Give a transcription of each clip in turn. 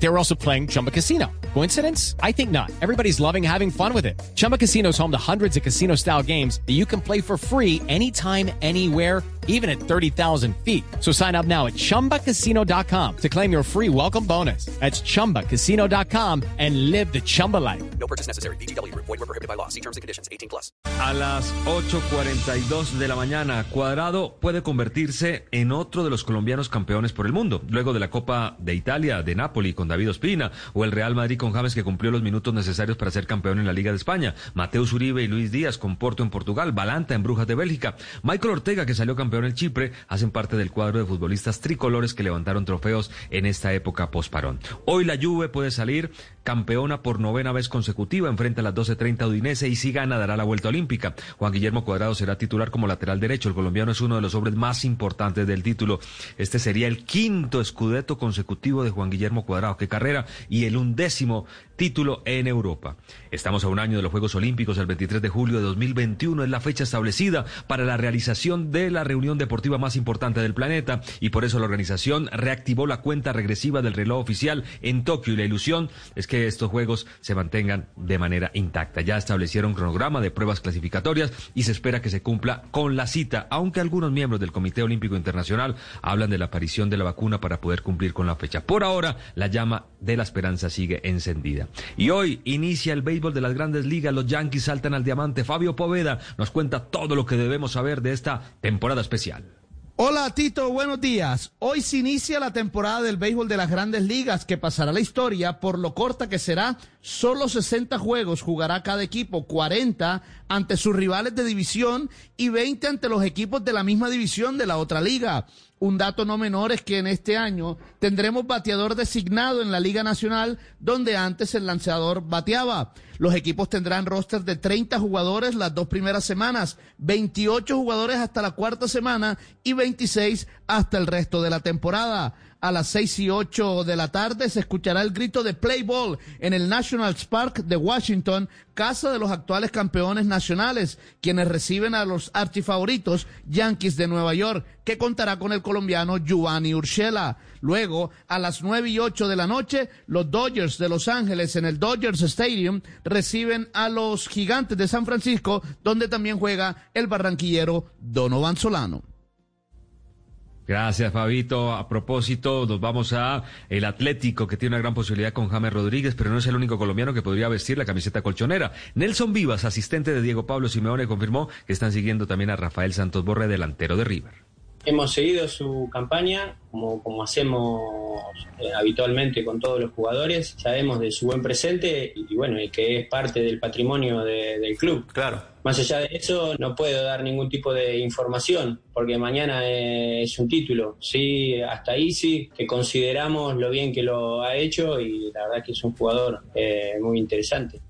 They were also playing Chumba Casino. Coincidence? I think not. Everybody's loving having fun with it. Chumba Casino is home to hundreds of casino style games that you can play for free anytime, anywhere, even at 30,000 feet. So sign up now at chumbacasino.com to claim your free welcome bonus. That's chumbacasino.com and live the Chumba life. No purchase necessary. BGW. Void were prohibited by law. See terms and conditions. 18 plus. A las 8.42 de la mañana, Cuadrado puede convertirse en otro de los colombianos campeones por el mundo, luego de la Copa de Italia, de Napoli con David Ospina, o el Real Madrid con James que cumplió los minutos necesarios para ser campeón en la Liga de España, Mateus Uribe y Luis Díaz con Porto en Portugal, Balanta en Brujas de Bélgica, Michael Ortega que salió campeón en Chipre, hacen parte del cuadro de futbolistas tricolores que levantaron trofeos en esta época posparón. Hoy la Juve puede salir campeona por novena vez consecutiva, enfrenta a las 12.30 Udinese y si gana dará la vuelta olímpica. Juan Guillermo Cuadrado será titular como lateral derecho. El colombiano es uno de los hombres más importantes del título. Este sería el quinto escudeto consecutivo de Juan Guillermo Cuadrado. Qué carrera y el undécimo título en Europa. Estamos a un año de los Juegos Olímpicos, el 23 de julio de 2021 es la fecha establecida para la realización de la reunión deportiva más importante del planeta y por eso la organización reactivó la cuenta regresiva del reloj oficial en Tokio y la ilusión es que estos Juegos se mantengan de manera intacta. Ya establecieron cronograma de pruebas clasificatorias y se espera que se cumpla con la cita, aunque algunos miembros del Comité Olímpico Internacional hablan de la aparición de la vacuna para poder cumplir con la fecha. Por ahora, la llama de la esperanza sigue encendida. Y hoy inicia el béisbol de las grandes ligas. Los Yankees saltan al diamante. Fabio Poveda nos cuenta todo lo que debemos saber de esta temporada especial. Hola Tito, buenos días. Hoy se inicia la temporada del béisbol de las grandes ligas que pasará la historia por lo corta que será. Solo 60 juegos jugará cada equipo, 40 ante sus rivales de división y 20 ante los equipos de la misma división de la otra liga. Un dato no menor es que en este año tendremos bateador designado en la Liga Nacional, donde antes el lanzador bateaba. Los equipos tendrán roster de 30 jugadores las dos primeras semanas, 28 jugadores hasta la cuarta semana y 26 hasta el resto de la temporada. A las 6 y 8 de la tarde se escuchará el grito de play ball en el National Park de Washington, casa de los actuales campeones nacionales, quienes reciben a los archifavoritos Yankees de Nueva York, que contará con el colombiano Giovanni Urshela. Luego, a las 9 y 8 de la noche, los Dodgers de Los Ángeles en el Dodgers Stadium reciben a los Gigantes de San Francisco, donde también juega el barranquillero Donovan Solano. Gracias, Fabito. A propósito, nos vamos a el Atlético, que tiene una gran posibilidad con James Rodríguez, pero no es el único colombiano que podría vestir la camiseta colchonera. Nelson Vivas, asistente de Diego Pablo Simeone, confirmó que están siguiendo también a Rafael Santos Borre, delantero de River. Hemos seguido su campaña, como, como hacemos eh, habitualmente con todos los jugadores. Sabemos de su buen presente y, bueno, y que es parte del patrimonio de- del club. Claro. Más allá de eso, no puedo dar ningún tipo de información, porque mañana eh, es un título. Sí, hasta ahí sí, que consideramos lo bien que lo ha hecho y la verdad que es un jugador eh, muy interesante.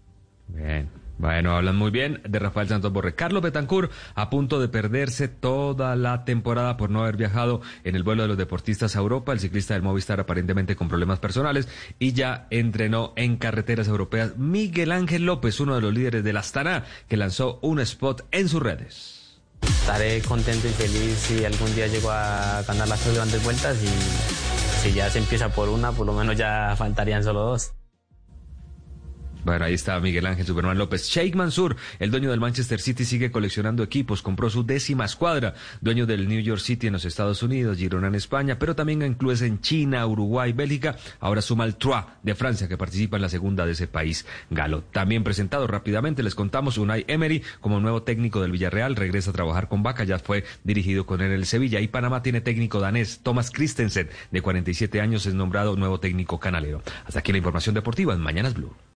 Bueno, hablan muy bien de Rafael Santos Borre. Carlos Betancourt a punto de perderse toda la temporada por no haber viajado en el vuelo de los deportistas a Europa. El ciclista del Movistar aparentemente con problemas personales y ya entrenó en carreteras europeas. Miguel Ángel López, uno de los líderes del Astana, que lanzó un spot en sus redes. Estaré contento y feliz si algún día llego a ganar las tres grandes vueltas y si ya se empieza por una, por lo menos ya faltarían solo dos. Bueno, ahí está Miguel Ángel Superman López. Sheikh Mansour, el dueño del Manchester City, sigue coleccionando equipos. Compró su décima escuadra. Dueño del New York City en los Estados Unidos, Girona en España, pero también en clubes en China, Uruguay, Bélgica. Ahora suma el Troyes de Francia, que participa en la segunda de ese país galo. También presentado rápidamente, les contamos, Unai Emery, como nuevo técnico del Villarreal, regresa a trabajar con Vaca, ya fue dirigido con él en el Sevilla. Y Panamá tiene técnico danés, Thomas Christensen, de 47 años, es nombrado nuevo técnico canalero. Hasta aquí la información deportiva en Mañanas Blue.